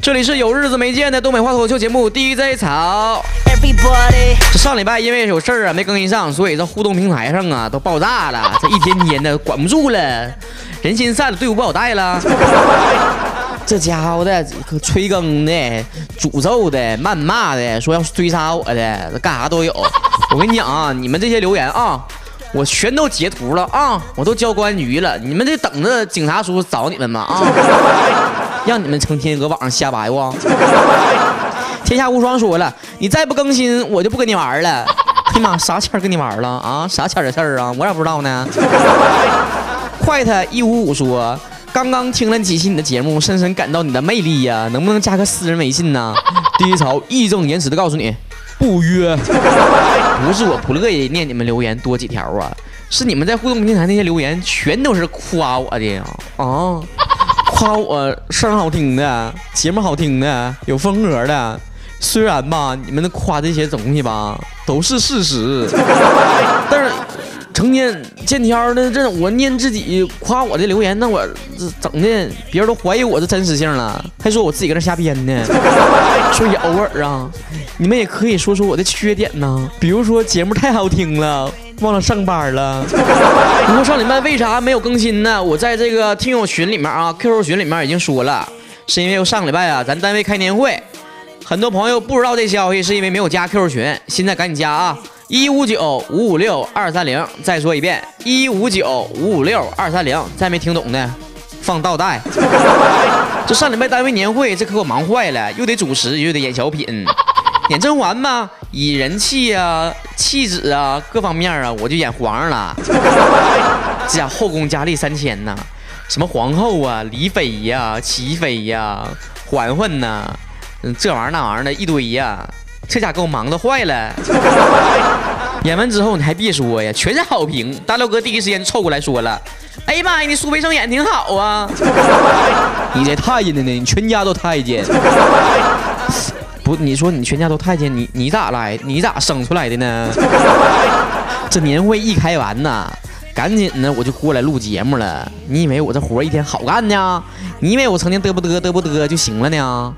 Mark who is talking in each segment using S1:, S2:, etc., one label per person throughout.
S1: 这里是有日子没见的东北话脱口秀节目 dj 草。这上礼拜因为有事儿啊没更新上所以这互动平台上啊都爆炸了这一天天的管不住了人心散了队伍不好带了。这家伙的可催更的、诅咒的、谩骂的，说要追杀我的，干啥都有。我跟你讲啊，你们这些留言啊，我全都截图了啊，我都交公安局了，你们得等着警察叔叔找你们吧啊，让你们成天搁网上瞎白话。天下无双说了，你再不更新，我就不跟你玩了。哎呀妈，啥钱跟你玩了啊？啥钱的事儿啊？我咋不知道呢？快他一五五说，刚刚听了几期你的节目，深深感到你的魅力呀、能不能加个私人微信呢？第一潮义正言辞的告诉你，不约。不是我不乐意念你们留言多几条啊，是你们在互动平台那些留言全都是夸我的呀啊，夸我声好听的，节目好听的，有风格的。虽然吧，你们的夸这些东西吧都是事实，但是成天见天的这我念自己夸我的留言，那我这整的别人都怀疑我的真实性了，还说我自己搁那瞎编呢。所以偶尔啊，你们也可以说说我的缺点呢，比如说节目太好听了。忘了上班了。不过上礼拜为啥没有更新呢？我在这个听友群里面啊，QQ 群里面已经说了，是因为我上礼拜啊，咱单位开年会，很多朋友不知道这消息，是因为没有加 QQ 群，现在赶紧加啊！一五九五五六二三零，再说一遍，一五九五五六二三零，再没听懂的，放倒带。这上礼拜单位年会，这可给我忙坏了，又得主持，又得演小品，演甄嬛嘛，以人气啊、气质啊各方面啊，我就演皇上了。这家后宫佳丽三千呐，什么皇后啊、李妃呀、齐妃呀、嬛嬛呐，嗯，这玩意儿那玩意儿的一堆呀，这家给我忙的坏了。演完之后你还别说呀，全是好评。大廖哥第一时间凑过来说了：“哎呀妈呀，你苏培盛演挺好啊！” 你这太监的呢？你全家都太监。不，你说你全家都太监，你你咋来？你咋生出来的呢？这年会一开完呐，赶紧的我就过来录节目了。你以为我这活一天好干呢？你以为我成天嘚不嘚嘚不嘚就行了呢？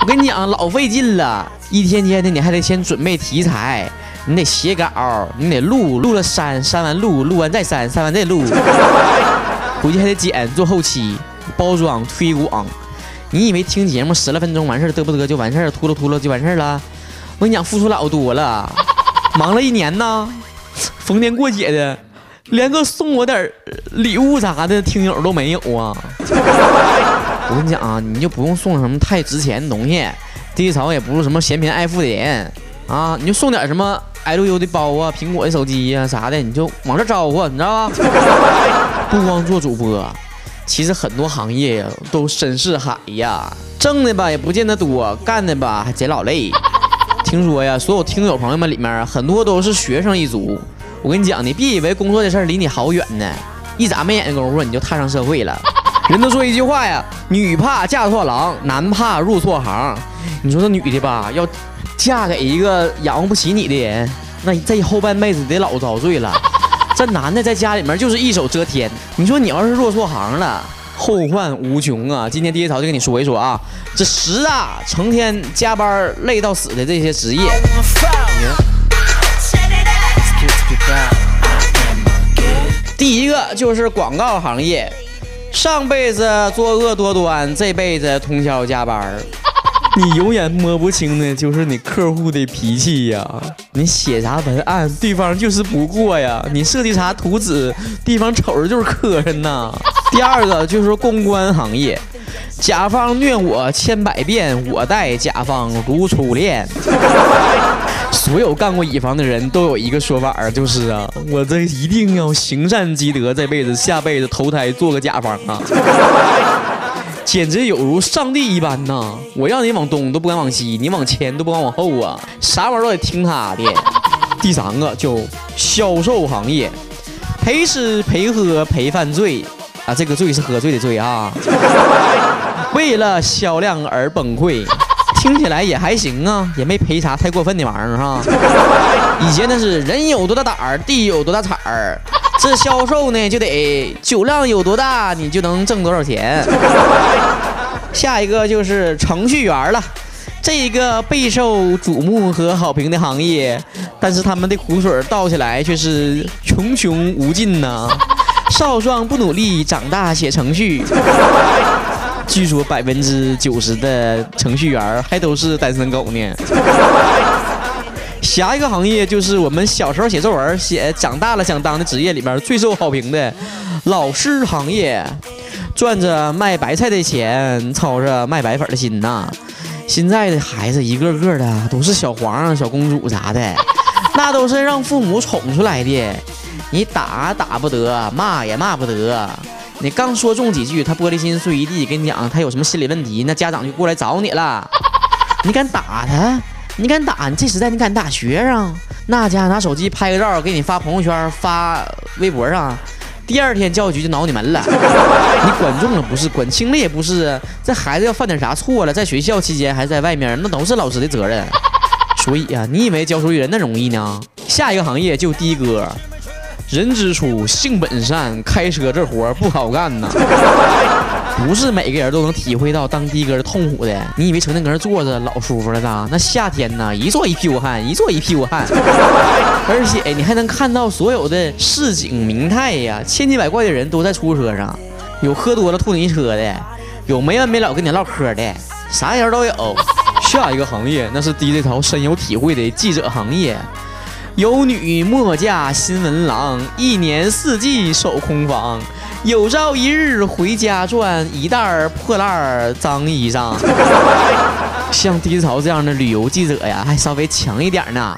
S1: 我跟你讲，老费劲了，一天天的你还得先准备题材，你得写稿，你得录，录了删，删完录，录完再删，删完再录，回去还得剪，做后期，包装推广。你以为听节目十来分钟完事儿嘚不嘚就完事儿，秃噜秃噜就完事儿了？我跟你讲，付出老多了，忙了一年呢，逢年过节的，连个送我点儿礼物啥的听友都没有啊！我跟你讲啊，你就不用送什么太值钱的东西，第一潮也不是什么嫌贫爱富的人啊，你就送点什么 LU 的包啊、苹果的手机呀、啥的，你就往这招呼，你知道吧？不光做主播，其实很多行业呀都深似海呀，挣的吧也不见得多，干的吧还贼老累。听说呀，所有听友朋友们里面很多都是学生一族。我跟你讲，你别以为工作的事儿离你好远呢，一眨没眼的功夫你就踏上社会了。人都说一句话呀，女怕嫁错郎，男怕入错行。你说这女的吧，要嫁给一个养活不起你的人，那这后半辈子得老遭罪了。这男的在家里面就是一手遮天，你说你要是入错行了，后患无穷啊！今天第一条就跟你说一说啊，这十大成天加班累到死的这些职业。第一个就是广告行业，上辈子作恶多端，这辈子通宵加班儿。你永远摸不清的就是你客户的脾气呀，你写啥文案，对方就是不过呀；你设计啥图纸，对方瞅着就是磕碜呐。第二个就是公关行业，甲方虐我千百遍，我待甲方如初恋。所有干过乙方的人都有一个说法儿，就是啊，我这一定要行善积德，这辈子下辈子投胎做个甲方啊，简直有如上帝一般呐！我让你往东都不敢往西，你往前都不敢往后啊，啥玩意儿都得听他的。第三个就销售行业，陪吃陪喝陪犯罪啊，这个罪是喝醉的罪啊，为了销量而崩溃。听起来也还行啊，也没赔啥太过分的玩意儿哈。以前那是人有多大胆儿，地有多大产儿，这销售呢就得酒量有多大，你就能挣多少钱。下一个就是程序员了，这一个备受瞩目和好评的行业，但是他们的苦水倒起来却是穷穷无尽呐。少壮不努力，长大写程序。据说百分之九十的程序员还都是单身狗呢。下一个行业就是我们小时候写作文写长大了想当的职业里面最受好评的老师行业，赚着卖白菜的钱，操着卖白粉的心呐。现在的孩子一个个的都是小皇上、小公主啥的，那都是让父母宠出来的。你打打不得，骂也骂不得。你刚说中几句，他玻璃心碎一地，跟你讲他有什么心理问题，那家长就过来找你了。你敢打他？你敢打？你这时代你敢打学生？那家拿手机拍个照，给你发朋友圈、发微博上，第二天教育局就挠你门了。你管重了不是，管轻了也不是。这孩子要犯点啥错了，在学校期间还是在外面，那都是老师的责任。所以啊、你以为教书育人那容易呢？下一个行业就的哥。人之初，性本善，开车这活儿不好干呐。不是每个人都能体会到当的哥的痛苦的。你以为成天搁那坐着老舒服了呢？那夏天呢，一坐一屁股汗，一坐一屁股汗。而且你还能看到所有的市井名态呀，千奇百怪的人都在出租车上，有喝多了吐泥车的，有没完没了跟你唠嗑的，啥人都有。下一个行业那是 DJ 潮深有体会的记者行业。有女莫嫁新闻郎，一年四季守空房。有朝一日回家赚一袋破烂脏衣裳。像低潮这样的旅游记者呀，还稍微强一点呢。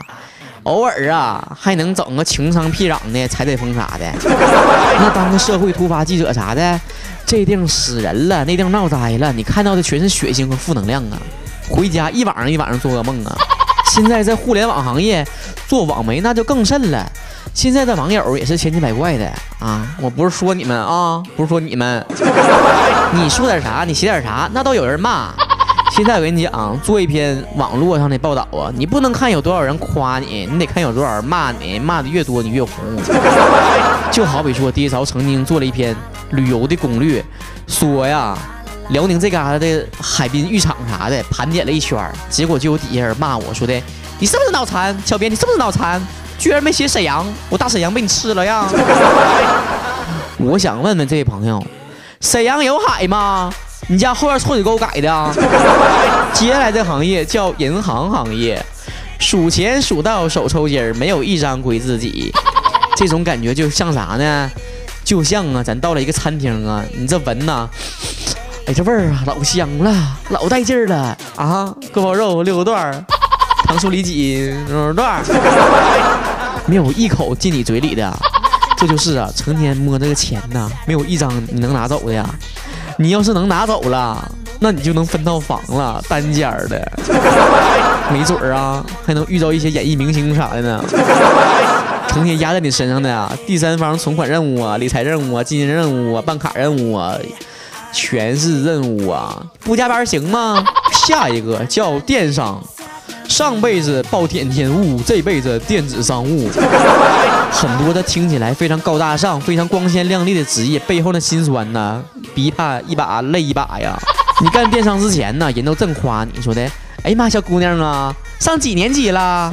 S1: 偶尔啊，还能整个情商僻壤的踩踩风啥的。那当个社会突发记者啥的，这地方死人了，那地方闹灾了，你看到的全是血腥和负能量啊。回家一晚上一晚上做噩梦啊。现在在互联网行业做网媒那就更甚了，现在的网友也是千奇百怪的啊！我不是说你们啊，不是说你们，你说点啥，你写点啥，那都有人骂。现在我跟你讲，做一篇网络上的报道啊，你不能看有多少人夸你，你得看有多少人骂你，骂的越多你越红。就好比说，爹潮曾经做了一篇旅游的攻略，说呀。辽宁这嘎达的海滨浴场啥的盘点了一圈，结果就有底下人骂我说的：“你是不是脑残？小编你是不是脑残？居然没写沈阳，我大沈阳被你吃了呀！”我想问问这位朋友，沈阳有海吗？你家后院臭水沟改的啊？接下来这行业叫银行行业，数钱数到手抽筋儿，没有一张归自己。这种感觉就像啥呢？就像啊，咱到了一个餐厅啊，你这闻呐。哎，这味儿啊，老香了，老带劲儿了啊！锅包肉六个段儿，糖醋里脊肉段儿，没有一口进你嘴里的。这就是啊，成天摸这个钱呐，没有一张你能拿走的呀。你要是能拿走了，那你就能分套房了，单间儿的，没准儿啊，还能遇到一些演艺明星啥的呢。成天压在你身上的啊，第三方存款任务啊，理财任务啊，基金任务啊，办卡任务啊。全是任务啊！不加班行吗？下一个叫电商，上辈子暴殄天物，这辈子电子商务。很多的听起来非常高大上、非常光鲜亮丽的职业背后的辛酸呐，逼他一把累一把呀！你干电商之前呢，人都正夸你说的，哎呀妈，小姑娘啊，上几年级了？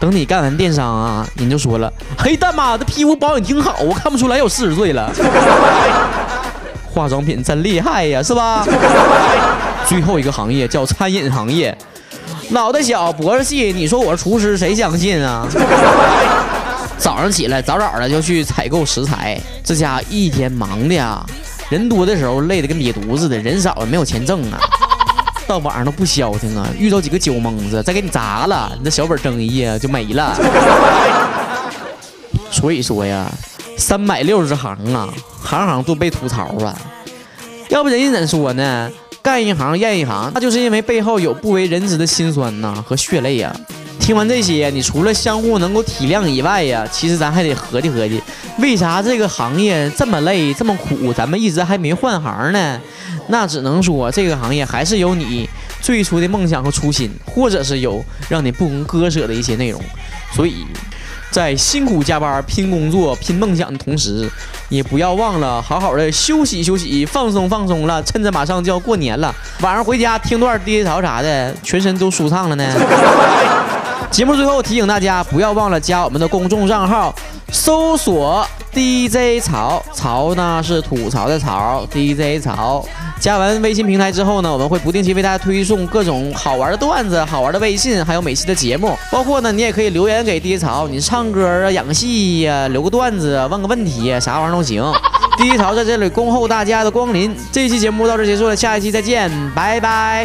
S1: 等你干完电商啊，人就说了，嘿，大妈，这皮肤保养挺好，我看不出来有四十岁了。化妆品真厉害呀，是吧？最后一个行业叫餐饮行业，脑袋小脖子细，你说我是厨师，谁相信啊？早上起来早早的就去采购食材，这家一天忙的呀，人多的时候累得跟瘪犊似的，人少了没有钱挣啊。到晚上都不消停啊，遇到几个酒蒙子再给你砸了，你这小本生意啊就没了。所以说呀。三百六十行啊，行行都被吐槽啊。要不人家怎说呢？干一行厌一行，那就是因为背后有不为人知的辛酸呐和血泪呀。听完这些，你除了相互能够体谅以外呀，其实咱还得合计合计，为啥这个行业这么累这么苦，咱们一直还没换行呢？那只能说这个行业还是有你最初的梦想和初心，或者是有让你不能割舍的一些内容。所以，在辛苦加班、拼工作、拼梦想的同时，也不要忘了好好的休息休息、放松放松了。趁着马上就要过年了，晚上回家听段 DJ 潮啥的，全身都舒畅了呢。节目最后提醒大家，不要忘了加我们的公众账号，搜索 DJ 潮，潮呢是吐槽的槽，DJ 潮。加完微信平台之后呢，我们会不定期为大家推送各种好玩的段子、好玩的微信，还有每期的节目。包括呢，你也可以留言给 DJ 潮，你唱歌啊、演个戏呀、留个段子、问个问题呀，啥玩意儿都行。DJ 潮在这里恭候大家的光临。这期节目到这结束了，下一期再见，拜拜。